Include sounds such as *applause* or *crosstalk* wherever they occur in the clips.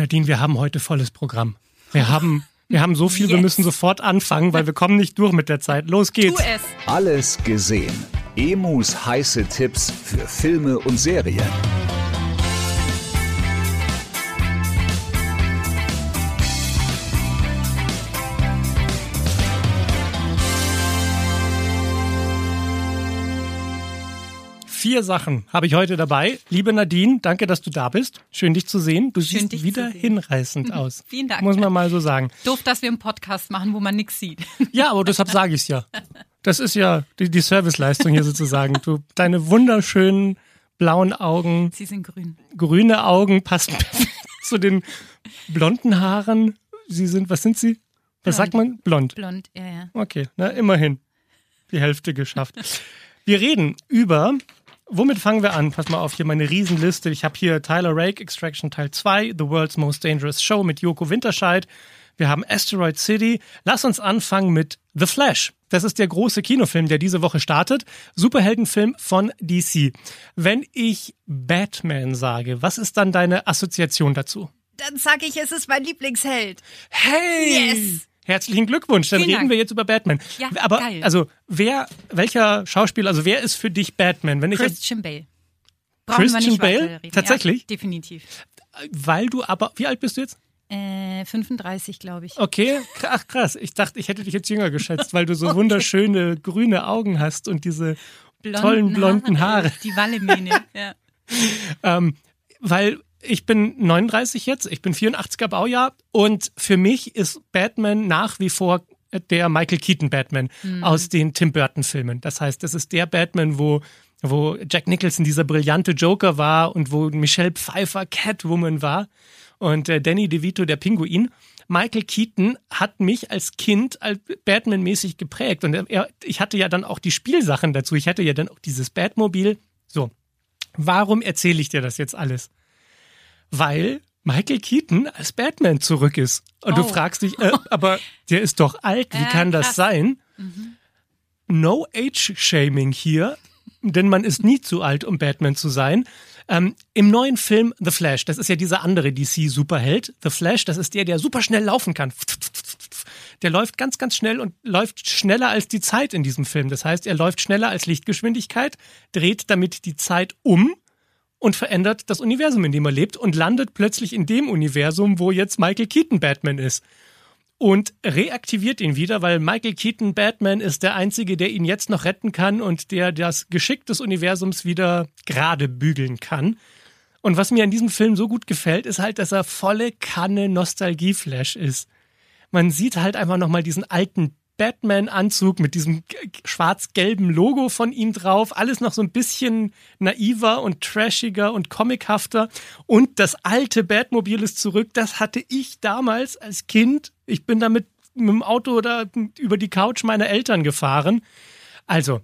Nadine, wir haben heute volles Programm. Wir haben, wir haben so viel, wir Yes. müssen sofort anfangen, weil wir kommen nicht durch mit der Zeit. Los Tu geht's. es. Alles gesehen. Emus heiße Tipps für Filme und Serien. Vier Sachen habe ich heute dabei. Liebe Nadine, danke, dass du da bist. Schön, dich zu sehen. Du Schön, siehst wieder hinreißend aus. Vielen Dank. Muss man mal so sagen. Doof, dass wir einen Podcast machen, wo man nichts sieht. *laughs* Ja, aber deshalb sage ich es ja. Das ist ja die, die Serviceleistung hier sozusagen. Du, deine wunderschönen blauen Augen, Sie sind grün. grüne Augen passen *laughs* perfekt zu den blonden Haaren. Sie sind, was sind sie? Was Blond. sagt man? Blond. Blond, ja, ja. Okay, na immerhin. Die Hälfte geschafft. Wir reden über, womit fangen wir an? Pass mal auf, hier meine Riesenliste. Ich habe hier Tyler Rake, Extraction Teil 2, The World's Most Dangerous Show mit Joko Winterscheid. Wir haben Asteroid City. Lass uns anfangen mit The Flash. Das ist der große Kinofilm, der diese Woche startet. Superheldenfilm von DC. Wenn ich Batman sage, was ist dann deine Assoziation dazu? Dann sage ich, es ist mein Lieblingsheld. Hey! Yes! Herzlichen Glückwunsch. Dann Vielen reden Dank. wir jetzt über Batman. Ja, Aber geil. also wer, welcher Schauspieler, also wer ist für dich Batman? Wenn ich Christian Bale. Brauchen Christian Bale? Tatsächlich? Ja, definitiv. weil du aber, wie alt bist du jetzt? Äh, 35, glaube ich. Okay, ach krass. Ich dachte, ich hätte dich jetzt jünger geschätzt, weil du so *laughs* wunderschöne grüne Augen hast und diese tollen blonden Haare. Die Wallemähne, *laughs* ja. Ähm, weil ich bin 39 jetzt, ich bin 84er Baujahr und für mich ist Batman nach wie vor der Michael Keaton Batman aus den Tim Burton Filmen. Das heißt, das ist der Batman, wo wo Jack Nicholson dieser brillante Joker war und wo Michelle Pfeiffer Catwoman war und äh, Danny DeVito der Pinguin. Michael Keaton hat mich als Kind als Batman-mäßig geprägt und er, ich hatte ja dann auch die Spielsachen dazu. Ich hatte ja dann auch dieses Batmobil. So, Warum erzähle ich dir das jetzt alles? Weil Michael Keaton als Batman zurück ist. Und du Oh. fragst dich, äh, aber der ist doch alt, wie Ja, kann das krass. sein? No Age-Shaming hier, denn man ist nie zu alt, um Batman zu sein. Ähm, Im neuen Film The Flash, das ist ja dieser andere DC-Superheld, The Flash, das ist der, der super schnell laufen kann. Der läuft ganz, ganz schnell und läuft schneller als die Zeit in diesem Film. Das heißt, er läuft schneller als Lichtgeschwindigkeit, dreht damit die Zeit um und verändert das Universum, in dem er lebt und landet plötzlich in dem Universum, wo jetzt Michael Keaton Batman ist. Und reaktiviert ihn wieder, weil Michael Keaton Batman ist der Einzige, der ihn jetzt noch retten kann und der das Geschick des Universums wieder gerade bügeln kann. Und was mir an diesem Film so gut gefällt, ist halt, dass er volle Kanne Nostalgieflash ist. Man sieht halt einfach nochmal diesen alten Batman-Anzug mit diesem schwarz-gelben Logo von ihm drauf. Alles noch so ein bisschen naiver und trashiger und comichafter. Und das alte Batmobil ist zurück. Das hatte ich damals als Kind. Ich bin damit mit dem Auto oder über die Couch meiner Eltern gefahren. Also,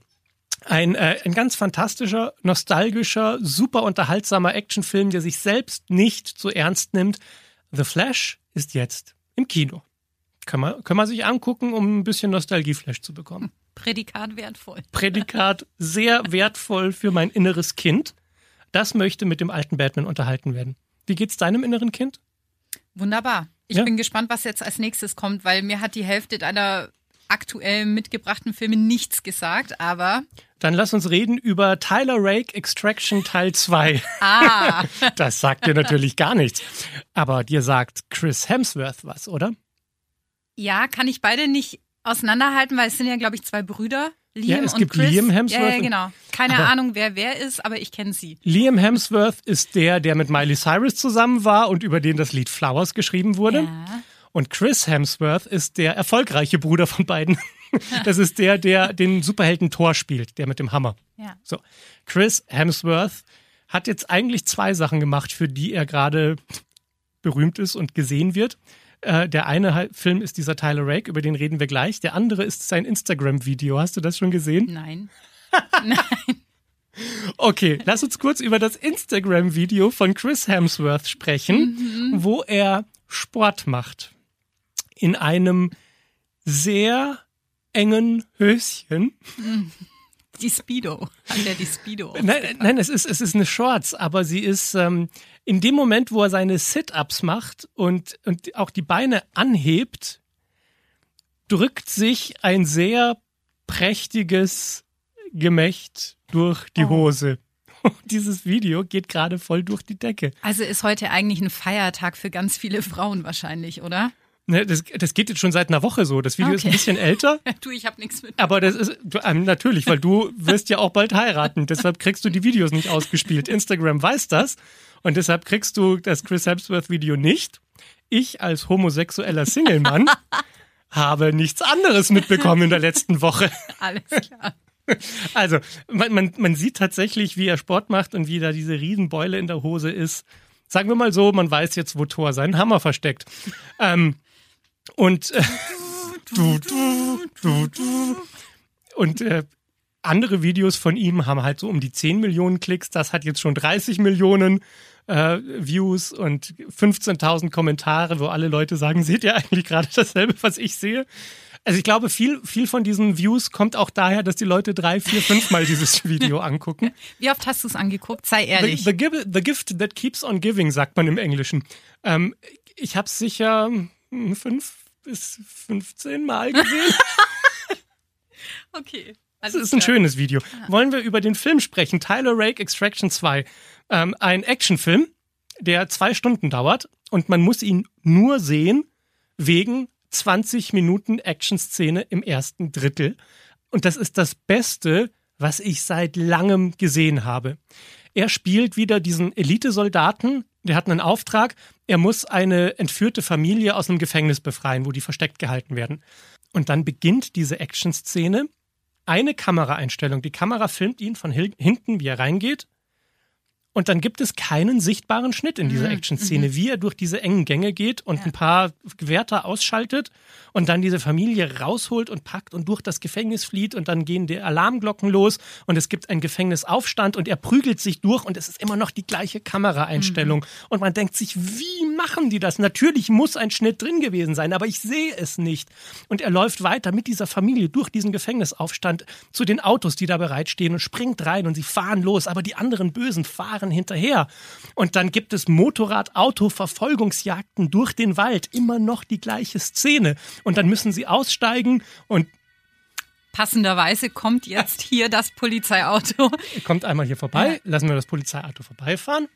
ein, äh, ein ganz fantastischer, nostalgischer, super unterhaltsamer Actionfilm, der sich selbst nicht zu ernst nimmt. The Flash ist jetzt im Kino. Kann man, kann man sich angucken, um ein bisschen Nostalgieflash zu bekommen. Prädikat wertvoll. Prädikat sehr wertvoll für mein inneres Kind. Das möchte mit dem alten Batman unterhalten werden. Wie geht's deinem inneren Kind? Wunderbar. Ich Ja. bin gespannt, was jetzt als nächstes kommt, weil mir hat die Hälfte deiner aktuell mitgebrachten Filme nichts gesagt, aber Dann lass uns reden über Tyler Rake Extraction Teil 2. ah, *laughs* Das sagt dir natürlich gar nichts. Aber dir sagt Chris Hemsworth was, oder? Ja, kann ich beide nicht auseinanderhalten, weil es sind ja, glaube ich, zwei Brüder. Liam Ja, es und gibt Chris. Liam Hemsworth Ja, ja genau. Keine Aber- Ahnung, wer wer ist, aber ich kenne sie. Liam Hemsworth ist der, der mit Miley Cyrus zusammen war und über den das Lied Flowers geschrieben wurde. Ja. Und Chris Hemsworth ist der erfolgreiche Bruder von beiden. *laughs* Das ist der, der den Superhelden Thor spielt, der mit dem Hammer. Ja. So. Chris Hemsworth hat jetzt eigentlich zwei Sachen gemacht, für die er gerade berühmt ist und gesehen wird. Äh, der eine Film ist dieser Tyler Rake, über den reden wir gleich. Der andere ist sein Instagram-Video. Hast du das schon gesehen? Nein. *laughs* Okay, lass uns kurz über das Instagram-Video von Chris Hemsworth sprechen, wo er Sport macht. In einem sehr engen Höschen. Die Speedo. Hat er die Speedo? Nein, nein es, ist, es ist eine Shorts, aber sie ist, ähm, in dem Moment, wo er seine Sit-ups macht und, und auch die Beine anhebt, drückt sich ein sehr prächtiges Gemächt durch die Oh. Hose. *laughs* Dieses Video geht gerade voll durch die Decke. Also ist heute eigentlich ein Feiertag für ganz viele Frauen wahrscheinlich, oder? Ne, das, das geht jetzt schon seit einer Woche so. Das Video ist ein Okay. bisschen älter, *laughs* Du, ich habe nichts mit. aber das ist du, ähm, natürlich, weil du wirst ja auch bald heiraten. Deshalb kriegst du die Videos nicht ausgespielt. Instagram weiß das und deshalb kriegst du das Chris Hemsworth Video nicht. Ich als homosexueller Single-Mann *laughs* habe nichts anderes mitbekommen in der letzten Woche. *laughs* Alles klar. Also, man, man, man sieht tatsächlich, wie er Sport macht und wie da diese Riesenbeule in der Hose ist. Sagen wir mal so, man weiß jetzt, wo Thor seinen Hammer versteckt. Ähm, und äh, du, du, du, du. und äh, andere Videos von ihm haben halt so um die 10 Millionen Klicks. Das hat jetzt schon 30 Millionen äh, Views und 15.000 Kommentare, wo alle Leute sagen, seht ihr eigentlich gerade dasselbe, was ich sehe? Also ich glaube, viel, viel von diesen Views kommt auch daher, dass die Leute drei, vier, fünfmal dieses *laughs* Video angucken. Wie oft hast du es angeguckt? Sei The, ehrlich. the, give- the gift that keeps on giving, sagt man im Englischen. Ähm, ich habe sicher fünf bis 15 Mal gesehen. *laughs* Okay. Das ist ein schönes Video. Wollen wir über den Film sprechen? Tyler Rake Extraction 2. Ähm, ein Actionfilm, der zwei Stunden dauert und man muss ihn nur sehen wegen 20 Minuten Actionszene im ersten Drittel. Und das ist das Beste, was ich seit langem gesehen habe. Er spielt wieder diesen Elitesoldaten, der hat einen Auftrag, er muss eine entführte Familie aus einem Gefängnis befreien, wo die versteckt gehalten werden. Und dann beginnt diese Actionszene eine Kameraeinstellung. Die Kamera filmt ihn von hinten, wie er reingeht. Und dann gibt es keinen sichtbaren Schnitt in dieser Action-Szene, wie er durch diese engen Gänge geht und ein paar Wärter ausschaltet und dann diese Familie rausholt und packt und durch das Gefängnis flieht und dann gehen die Alarmglocken los und es gibt einen Gefängnisaufstand und er prügelt sich durch und es ist immer noch die gleiche Kameraeinstellung. Und man denkt sich, wie machen die das? Natürlich muss ein Schnitt drin gewesen sein, aber ich sehe es nicht. Und er läuft weiter mit dieser Familie durch diesen Gefängnisaufstand zu den Autos, die da bereitstehen und springt rein und sie fahren los, aber die anderen Bösen fahren hinterher. Und dann gibt es Motorrad-Auto-Verfolgungsjagden durch den Wald. Immer noch die gleiche Szene. Und dann müssen sie aussteigen und Passenderweise kommt jetzt *laughs* hier das Polizeiauto. kommt einmal hier vorbei, lassen wir das Polizeiauto vorbeifahren.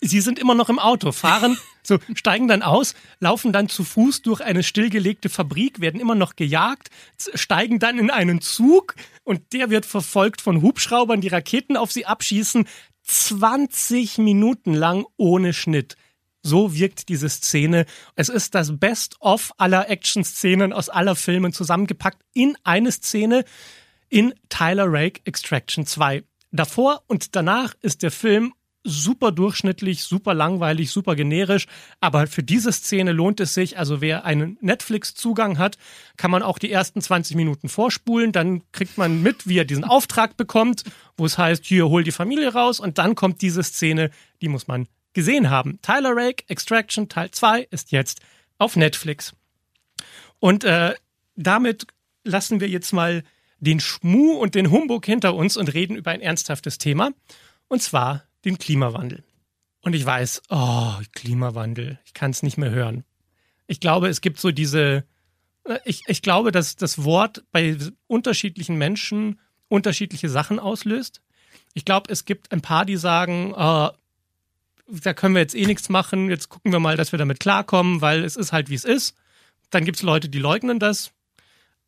Sie sind immer noch im Auto, fahren, *laughs* so steigen dann aus, laufen dann zu Fuß durch eine stillgelegte Fabrik, werden immer noch gejagt, steigen dann in einen Zug und der wird verfolgt von Hubschraubern, die Raketen auf sie abschießen. 20 Minuten lang ohne Schnitt. So wirkt diese Szene. Es ist das Best-of aller Action-Szenen aus aller Filmen zusammengepackt in eine Szene in Tyler Rake Extraction 2. Davor und danach ist der Film super durchschnittlich, super langweilig, super generisch, aber für diese Szene lohnt es sich. Also wer einen Netflix-Zugang hat, kann man auch die ersten 20 Minuten vorspulen, dann kriegt man mit, wie er diesen Auftrag bekommt, wo es heißt, hier hol die Familie raus und dann kommt diese Szene, die muss man gesehen haben. Tyler Rake Extraction Teil 2 ist jetzt auf Netflix. Und äh, damit lassen wir jetzt mal den Schmuh und den Humbug hinter uns und reden über ein ernsthaftes Thema. Und zwar den Klimawandel. Und ich weiß, oh, Klimawandel, ich kann es nicht mehr hören. Ich glaube, es gibt so diese, äh, ich, ich glaube, dass das Wort bei unterschiedlichen Menschen unterschiedliche Sachen auslöst. Ich glaube, es gibt ein paar, die sagen, äh, da können wir jetzt eh nichts machen, jetzt gucken wir mal, dass wir damit klarkommen, weil es ist halt, wie es ist. Dann gibt es Leute, die leugnen das.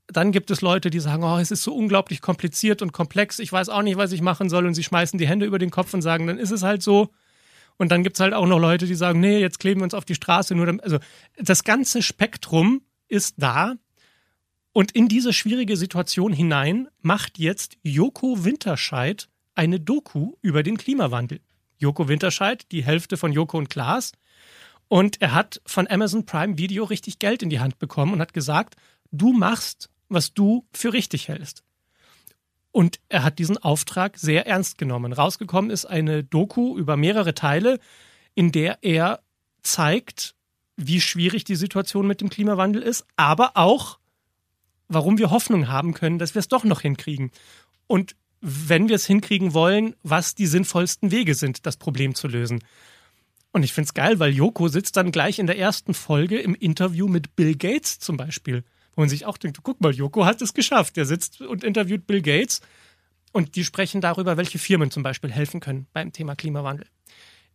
Dann gibt es Leute, die sagen, oh, es ist so unglaublich kompliziert und komplex, ich weiß auch nicht, was ich machen soll. Und sie schmeißen die Hände über den Kopf und sagen, dann ist es halt so. Und dann gibt es halt auch noch Leute, die sagen, nee, jetzt kleben wir uns auf die Straße. Nur also das ganze Spektrum ist da. Und in diese schwierige Situation hinein macht jetzt Joko Winterscheid eine Doku über den Klimawandel. Joko Winterscheid, die Hälfte von Joko und Klaas. Und er hat von Amazon Prime Video richtig Geld in die Hand bekommen und hat gesagt, du machst, was du für richtig hältst. Und er hat diesen Auftrag sehr ernst genommen. Rausgekommen ist eine Doku über mehrere Teile, in der er zeigt, wie schwierig die Situation mit dem Klimawandel ist, aber auch, warum wir Hoffnung haben können, dass wir es doch noch hinkriegen. Und wenn wir es hinkriegen wollen, was die sinnvollsten Wege sind, das Problem zu lösen. Und ich find's geil, weil Joko sitzt dann gleich in der ersten Folge im Interview mit Bill Gates zum Beispiel. Wo man sich auch denkt, guck mal, Joko hat es geschafft. Der sitzt und interviewt Bill Gates und die sprechen darüber, welche Firmen zum Beispiel helfen können beim Thema Klimawandel.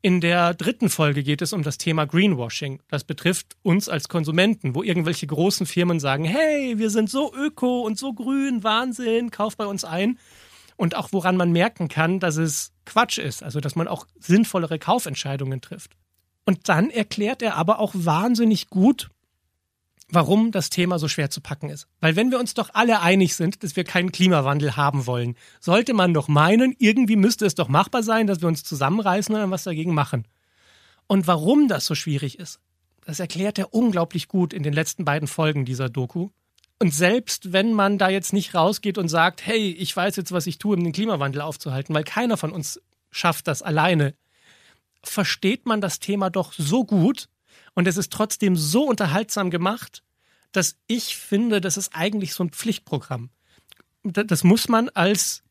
In der dritten Folge geht es um das Thema Greenwashing. Das betrifft uns als Konsumenten, wo irgendwelche großen Firmen sagen, hey, wir sind so öko und so grün, Wahnsinn, kauf bei uns ein. Und auch woran man merken kann, dass es Quatsch ist, also dass man auch sinnvollere Kaufentscheidungen trifft. Und dann erklärt er aber auch wahnsinnig gut, warum das Thema so schwer zu packen ist. Weil wenn wir uns doch alle einig sind, dass wir keinen Klimawandel haben wollen, sollte man doch meinen, irgendwie müsste es doch machbar sein, dass wir uns zusammenreißen und dann was dagegen machen. Und warum das so schwierig ist, das erklärt er unglaublich gut in den letzten beiden Folgen dieser Doku. Und selbst wenn man da jetzt nicht rausgeht und sagt, hey, ich weiß jetzt, was ich tue, um den Klimawandel aufzuhalten, weil keiner von uns schafft das alleine, versteht man das Thema doch so gut, und es ist trotzdem so unterhaltsam gemacht, dass ich finde, das ist eigentlich so ein Pflichtprogramm. Das muss man als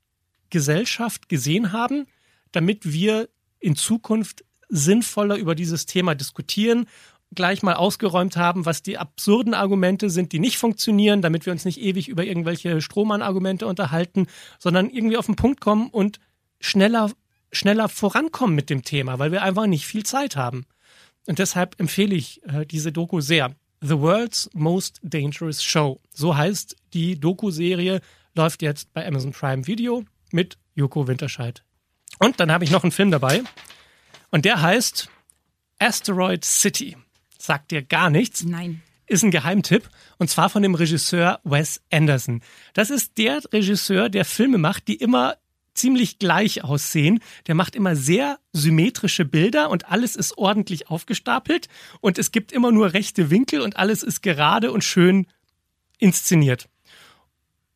Gesellschaft gesehen haben, damit wir in Zukunft sinnvoller über dieses Thema diskutieren, gleich mal ausgeräumt haben, was die absurden Argumente sind, die nicht funktionieren, damit wir uns nicht ewig über irgendwelche Strohmann-Argumente unterhalten, sondern irgendwie auf den Punkt kommen und schneller, schneller vorankommen mit dem Thema, weil wir einfach nicht viel Zeit haben. Und deshalb empfehle ich äh, diese Doku sehr. The World's Most Dangerous Show. So heißt die Doku-Serie, läuft jetzt bei Amazon Prime Video mit Joko Winterscheid. Und dann habe ich noch einen Film dabei. Und der heißt Asteroid City. Sagt dir gar nichts. Nein. Ist ein Geheimtipp. Und zwar von dem Regisseur Wes Anderson. Das ist der Regisseur, der Filme macht, die immer ziemlich gleich aussehen. Der macht immer sehr symmetrische Bilder und alles ist ordentlich aufgestapelt und es gibt immer nur rechte Winkel und alles ist gerade und schön inszeniert.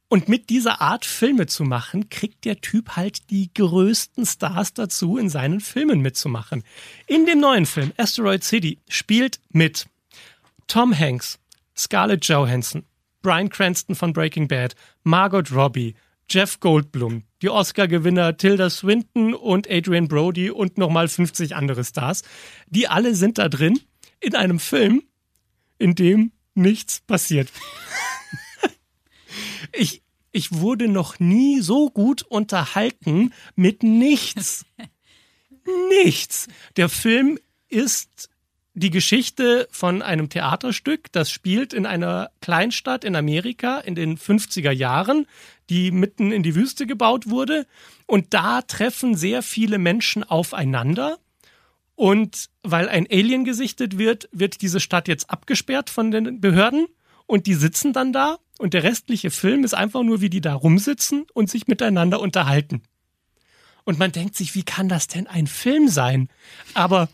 Und mit dieser Art Filme zu machen, kriegt der Typ halt die größten Stars dazu, in seinen Filmen mitzumachen. In dem neuen Film Asteroid City spielt mit Tom Hanks, Scarlett Johansson, Brian Cranston von Breaking Bad, Margot Robbie, Jeff Goldblum, die Oscar-Gewinner Tilda Swinton und Adrian Brody und nochmal 50 andere Stars. Die alle sind da drin in einem Film, in dem nichts passiert. *laughs* ich, ich wurde noch nie so gut unterhalten mit nichts. *laughs* nichts. Der Film ist die Geschichte von einem Theaterstück, das spielt in einer Kleinstadt in Amerika in den 50er Jahren, die mitten in die Wüste gebaut wurde. Und da treffen sehr viele Menschen aufeinander. Und weil ein Alien gesichtet wird, wird diese Stadt jetzt abgesperrt von den Behörden. Und die sitzen dann da. Und der restliche Film ist einfach nur, wie die da rumsitzen und sich miteinander unterhalten. Und man denkt sich, wie kann das denn ein Film sein? Aber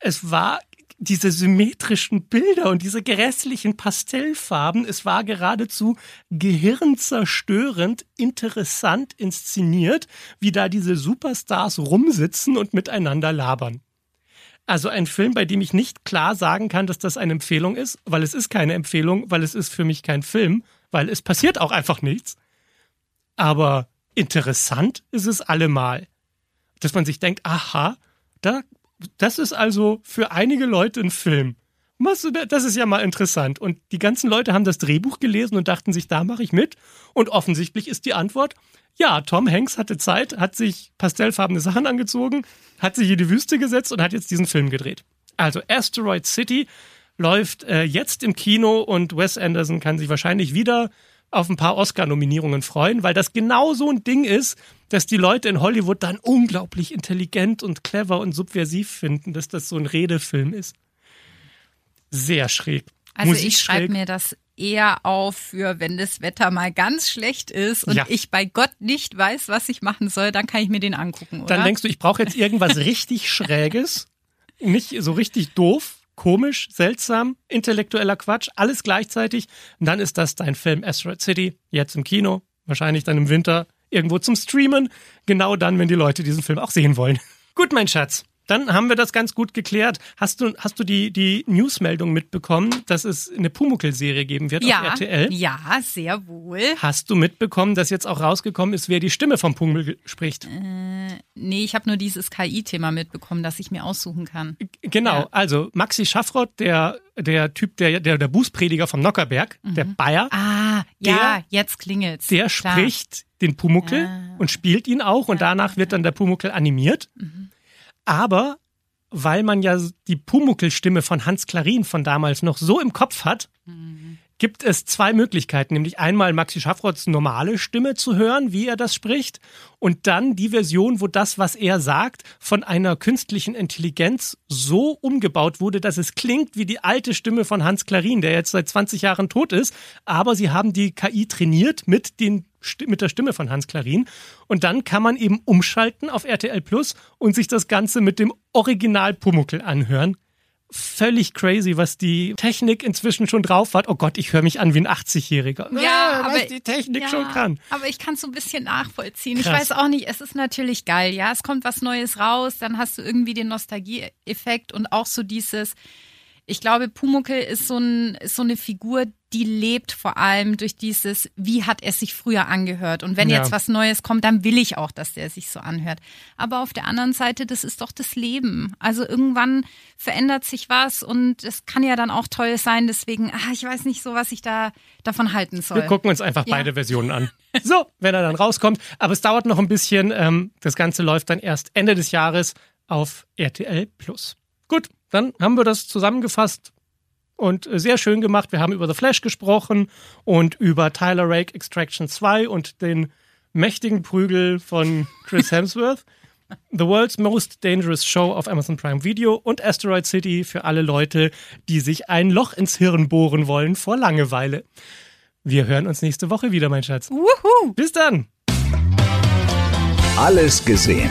es war diese symmetrischen Bilder und diese grässlichen Pastellfarben, es war geradezu gehirnzerstörend interessant inszeniert, wie da diese Superstars rumsitzen und miteinander labern. Also ein Film, bei dem ich nicht klar sagen kann, dass das eine Empfehlung ist, weil es ist keine Empfehlung, weil es ist für mich kein Film, weil es passiert auch einfach nichts. Aber interessant ist es allemal. Dass man sich denkt, aha, da das ist also für einige Leute ein Film. Das ist ja mal interessant. Und die ganzen Leute haben das Drehbuch gelesen und dachten sich, da mache ich mit. Und offensichtlich ist die Antwort, ja, Tom Hanks hatte Zeit, hat sich pastellfarbene Sachen angezogen, hat sich in die Wüste gesetzt und hat jetzt diesen Film gedreht. Also Asteroid City läuft äh, jetzt im Kino und Wes Anderson kann sich wahrscheinlich wieder auf ein paar Oscar-Nominierungen freuen, weil das genau so ein Ding ist, dass die Leute in Hollywood dann unglaublich intelligent und clever und subversiv finden, dass das so ein Redefilm ist. Sehr schräg. Also Musik ich schreibe mir das eher auf für, wenn das Wetter mal ganz schlecht ist und ja. ich bei Gott nicht weiß, was ich machen soll, dann kann ich mir den angucken, oder? Dann denkst du, ich brauche jetzt irgendwas *laughs* richtig Schräges, nicht so richtig doof, komisch, seltsam, intellektueller Quatsch, alles gleichzeitig. Und dann ist das dein Film Asteroid City, jetzt im Kino, wahrscheinlich dann im Winter irgendwo zum Streamen, genau dann, wenn die Leute diesen Film auch sehen wollen. *laughs* Gut, mein Schatz. Dann haben wir das ganz gut geklärt. Hast du, hast du die, die Newsmeldung mitbekommen, dass es eine Pumuckl-Serie geben wird ja, auf RTL? Ja, sehr wohl. Hast du mitbekommen, dass jetzt auch rausgekommen ist, wer die Stimme vom Pumuckl spricht? Äh, nee, ich habe nur dieses KI-Thema mitbekommen, das ich mir aussuchen kann. Genau, ja. also Maxi Schaffrott, der, der Typ, der, der, der Bußprediger vom Nockerberg, mhm. der Bayer. Ah, der, ja, jetzt klingelt's. Der Klar. spricht den Pumuckel ah. und spielt ihn auch und danach wird dann der Pumuckel animiert. Mhm. Aber weil man ja die Pumuckel-Stimme von Hans Klarin von damals noch so im Kopf hat, gibt es zwei Möglichkeiten. Nämlich einmal Maxi Schaffrotts normale Stimme zu hören, wie er das spricht, und dann die Version, wo das, was er sagt, von einer künstlichen Intelligenz so umgebaut wurde, dass es klingt wie die alte Stimme von Hans Klarin, der jetzt seit 20 Jahren tot ist. Aber sie haben die KI trainiert mit den mit der Stimme von Hans Klarin. Und dann kann man eben umschalten auf RTL Plus und sich das Ganze mit dem Original Pumuckel anhören. Völlig crazy, was die Technik inzwischen schon drauf hat. Oh Gott, ich höre mich an wie ein 80-Jähriger. Ja, aber die Technik ja, schon kann. Aber ich kann es so ein bisschen nachvollziehen. Krass. Ich weiß auch nicht, es ist natürlich geil. Ja, es kommt was Neues raus, dann hast du irgendwie den Nostalgie-Effekt und auch so dieses, ich glaube, Pumuckel ist so, ein, ist so eine Figur, die lebt vor allem durch dieses, wie hat er sich früher angehört. Und wenn ja. jetzt was Neues kommt, dann will ich auch, dass der sich so anhört. Aber auf der anderen Seite, das ist doch das Leben. Also irgendwann verändert sich was und es kann ja dann auch toll sein. Deswegen, ach, ich weiß nicht so, was ich da davon halten soll. Wir gucken uns einfach ja. beide Versionen an. *laughs* So, wenn er dann rauskommt. Aber es dauert noch ein bisschen. Ähm, das Ganze läuft dann erst Ende des Jahres auf RTL Plus. Gut, dann haben wir das zusammengefasst und sehr schön gemacht. Wir haben über The Flash gesprochen und über Tyler Rake Extraction 2 und den mächtigen Prügel von Chris *laughs* Hemsworth. The World's Most Dangerous Show auf Amazon Prime Video und Asteroid City für alle Leute, die sich ein Loch ins Hirn bohren wollen vor Langeweile. Wir hören uns nächste Woche wieder, mein Schatz. Wuhu. Bis dann. Alles gesehen.